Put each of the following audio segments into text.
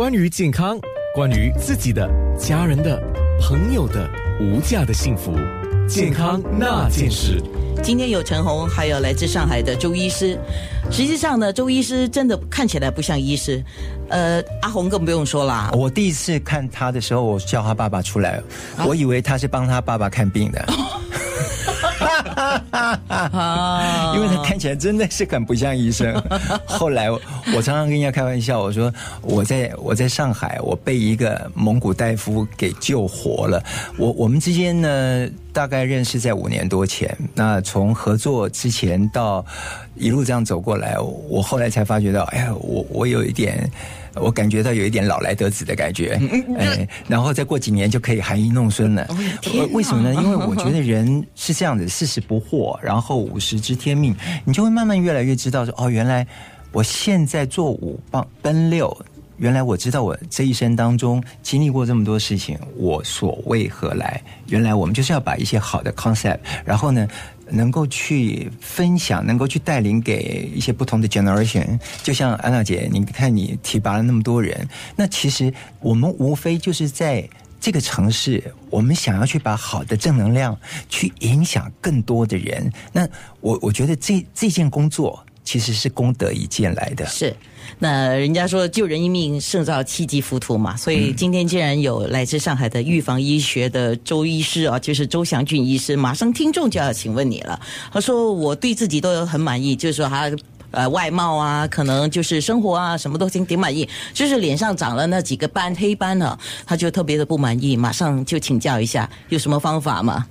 关于健康，关于自己的、家人的、朋友的无价的幸福，健康那件事。今天有陈红，还有来自上海的周医师。实际上呢，周医师真的看起来不像医师。呃，阿红更不用说啦。我第一次看他的时候，我叫他爸爸出来，我以为他是帮他爸爸看病的。啊！因为他看起来真的是很不像医生。后来我常常跟人家开玩笑，我说我在我在上海，我被一个蒙古大夫给救活了。我我们之间呢，大概认识在五年多前。那从合作之前到一路这样走过来，我后来才发觉到，哎呀，我我有一点。我感觉到有一点老来得子的感觉，哎，然后再过几年就可以含饴弄孙了。为什么呢？因为我觉得人是这样子，四十不惑，然后后五十知天命，你就会慢慢越来越知道说，哦，原来我现在做五棒奔六，原来我知道我这一生当中经历过这么多事情，我所为何来？原来我们就是要把一些好的 concept，然后呢？能够去分享，能够去带领给一些不同的 generation，就像安娜姐，你看你提拔了那么多人，那其实我们无非就是在这个城市，我们想要去把好的正能量去影响更多的人。那我我觉得这这件工作。其实是功德一件来的。是，那人家说救人一命胜造七级浮屠嘛，所以今天既然有来自上海的预防医学的周医师啊，就是周祥俊医师，马上听众就要请问你了。他说我对自己都很满意，就是说他呃外貌啊，可能就是生活啊，什么都挺挺满意，就是脸上长了那几个斑黑斑呢，他就特别的不满意，马上就请教一下有什么方法吗？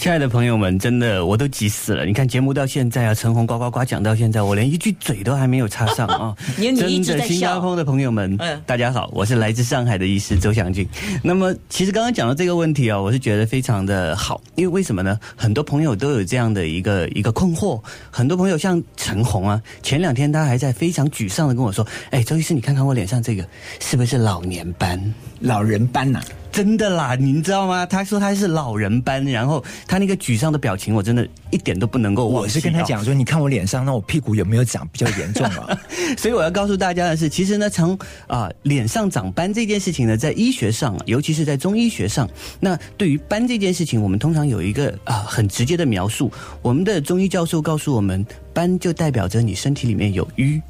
亲爱的朋友们，真的我都急死了！你看节目到现在啊，陈红呱呱呱讲到现在，我连一句嘴都还没有插上啊！真的，新加坡的朋友们，大家好，我是来自上海的医师周祥俊。那么，其实刚刚讲到这个问题啊，我是觉得非常的好，因为为什么呢？很多朋友都有这样的一个一个困惑，很多朋友像陈红啊，前两天他还在非常沮丧的跟我说：“哎，周医师，你看看我脸上这个是不是老年斑、老人斑呐？”真的啦，您知道吗？他说他是老人斑，然后他那个沮丧的表情，我真的一点都不能够。我是跟他讲说，你看我脸上，那我屁股有没有长比较严重啊？所以我要告诉大家的是，其实呢，从啊脸上长斑这件事情呢，在医学上，尤其是在中医学上，那对于斑这件事情，我们通常有一个啊很直接的描述。我们的中医教授告诉我们，斑就代表着你身体里面有瘀。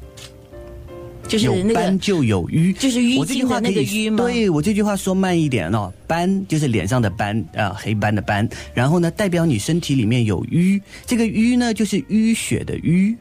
就是有斑就有瘀，就是淤青的那个瘀吗？对我这句话说慢一点哦，斑就是脸上的斑啊，黑斑的斑，然后呢，代表你身体里面有瘀，这个瘀呢就是淤血的瘀，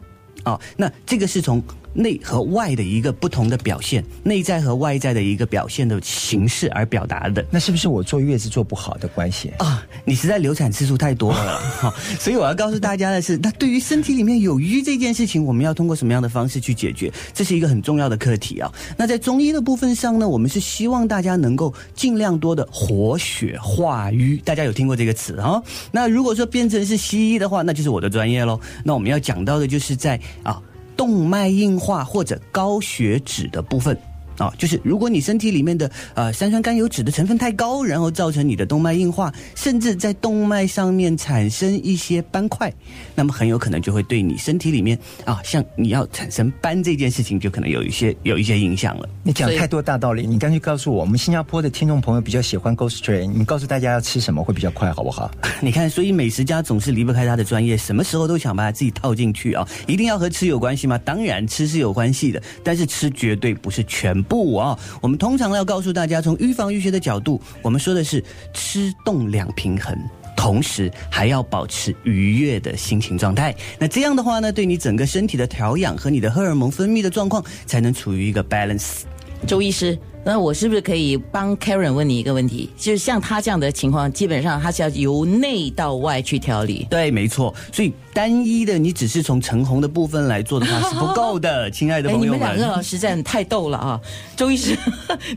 哦，那这个是从。内和外的一个不同的表现，内在和外在的一个表现的形式而表达的，那是不是我坐月子坐不好的关系啊？你实在流产次数太多了，哈，所以我要告诉大家的是，那对于身体里面有瘀这件事情，我们要通过什么样的方式去解决？这是一个很重要的课题啊。那在中医的部分上呢，我们是希望大家能够尽量多的活血化瘀，大家有听过这个词啊？那如果说变成是西医的话，那就是我的专业喽。那我们要讲到的就是在啊。动脉硬化或者高血脂的部分。啊，就是如果你身体里面的呃三酸甘油脂的成分太高，然后造成你的动脉硬化，甚至在动脉上面产生一些斑块，那么很有可能就会对你身体里面啊，像你要产生斑这件事情，就可能有一些有一些影响了。你讲太多大道理，你干脆告诉我，我们新加坡的听众朋友比较喜欢 Go Straight，你告诉大家要吃什么会比较快，好不好？你看，所以美食家总是离不开他的专业，什么时候都想把他自己套进去啊？一定要和吃有关系吗？当然吃是有关系的，但是吃绝对不是全。不啊，我们通常要告诉大家，从预防医学的角度，我们说的是吃动两平衡，同时还要保持愉悦的心情状态。那这样的话呢，对你整个身体的调养和你的荷尔蒙分泌的状况，才能处于一个 balance。周医师。那我是不是可以帮 Karen 问你一个问题？就是像他这样的情况，基本上他是要由内到外去调理。对，没错。所以单一的你只是从橙红的部分来做的话是不够的，亲爱的朋友们。你们两个实在太逗了啊！周医师，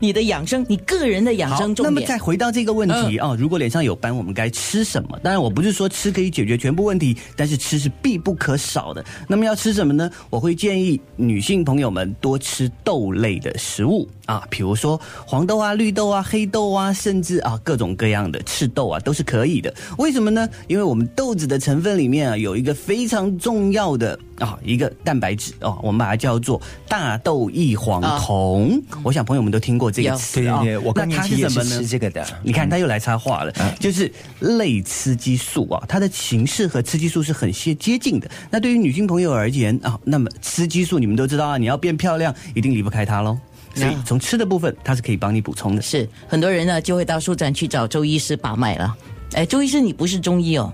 你的养生，你个人的养生重点。那么再回到这个问题啊，如果脸上有斑，我们该吃什么？当然，我不是说吃可以解决全部问题，但是吃是必不可少的。那么要吃什么呢？我会建议女性朋友们多吃豆类的食物啊，比如。如说黄豆啊、绿豆啊、黑豆啊，甚至啊各种各样的赤豆啊，都是可以的。为什么呢？因为我们豆子的成分里面啊，有一个非常重要的啊一个蛋白质哦，我们把它叫做大豆异黄酮。我想朋友们都听过这个词啊。对对对，我那它是什么期也是吃呢？这个的。你看，他又来插话了，就是类雌激素啊，它的形式和雌激素是很接接近的。那对于女性朋友而言啊，那么雌激素你们都知道啊，你要变漂亮，一定离不开它喽。所以那从吃的部分，它是可以帮你补充的。是很多人呢就会到书展去找周医师把脉了。哎，周医师，你不是中医哦？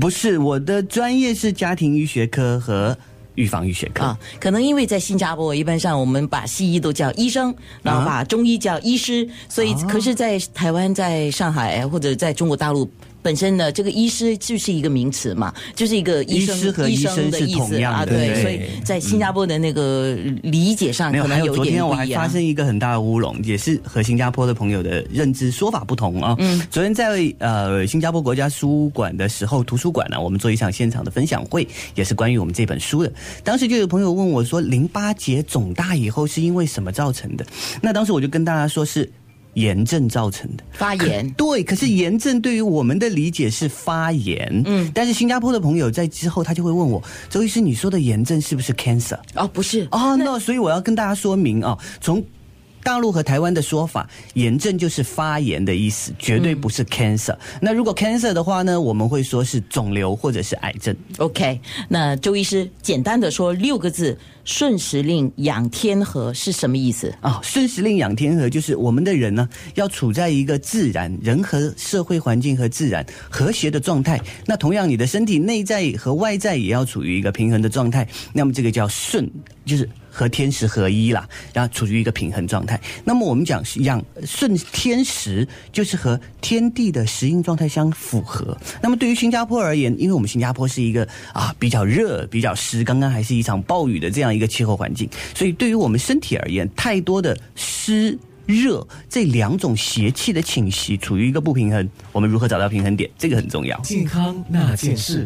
不是我的专业是家庭医学科和预防医学科。啊，可能因为在新加坡，一般上我们把西医都叫医生，然后把中医叫医师，所以可是，在台湾、在上海或者在中国大陆。本身呢，这个医师就是一个名词嘛，就是一个医生医师和医生是的意思啊，同样的对，所以在新加坡的那个理解上可能有昨一点不一天我还发。生一个很大的乌龙，也是和新加坡的朋友的认知说法不同啊。嗯，昨天在呃新加坡国家书馆的时候，图书馆呢、我们做一场现场的分享会，也是关于我们这本书的。当时就有朋友问我说，淋巴结肿大以后是因为什么造成的？那当时我就跟大家说是炎症造成的。发炎，对，可是炎症对于我们的理解是发炎，嗯，但是新加坡的朋友在之后他就会问我，周医师，你说的炎症是不是 cancer？哦，不是，哦，那所以我要跟大家说明啊，从大陆和台湾的说法，炎症就是发炎的意思，绝对不是 cancer。那如果 cancer 的话呢，我们会说是肿瘤或者是癌症。OK，那周医师简单的说六个字：顺时令养天和是什么意思？啊，顺时令养天和就是我们的人呢，要处在一个自然人和社会环境和自然和谐的状态。那同样，你的身体内在和外在也要处于一个平衡的状态。那么这个叫顺，就是和天时合一啦，然后处于一个平衡状态。那么我们讲养顺天时，就是和天地的时应状态相符合。那么对于新加坡而言，因为我们新加坡是一个啊比较热、比较湿，刚刚还是一场暴雨的这样一个气候环境，所以对于我们身体而言，太多的湿。热这两种邪气的侵袭处于一个不平衡，我们如何找到平衡点？这个很重要。健康那件事。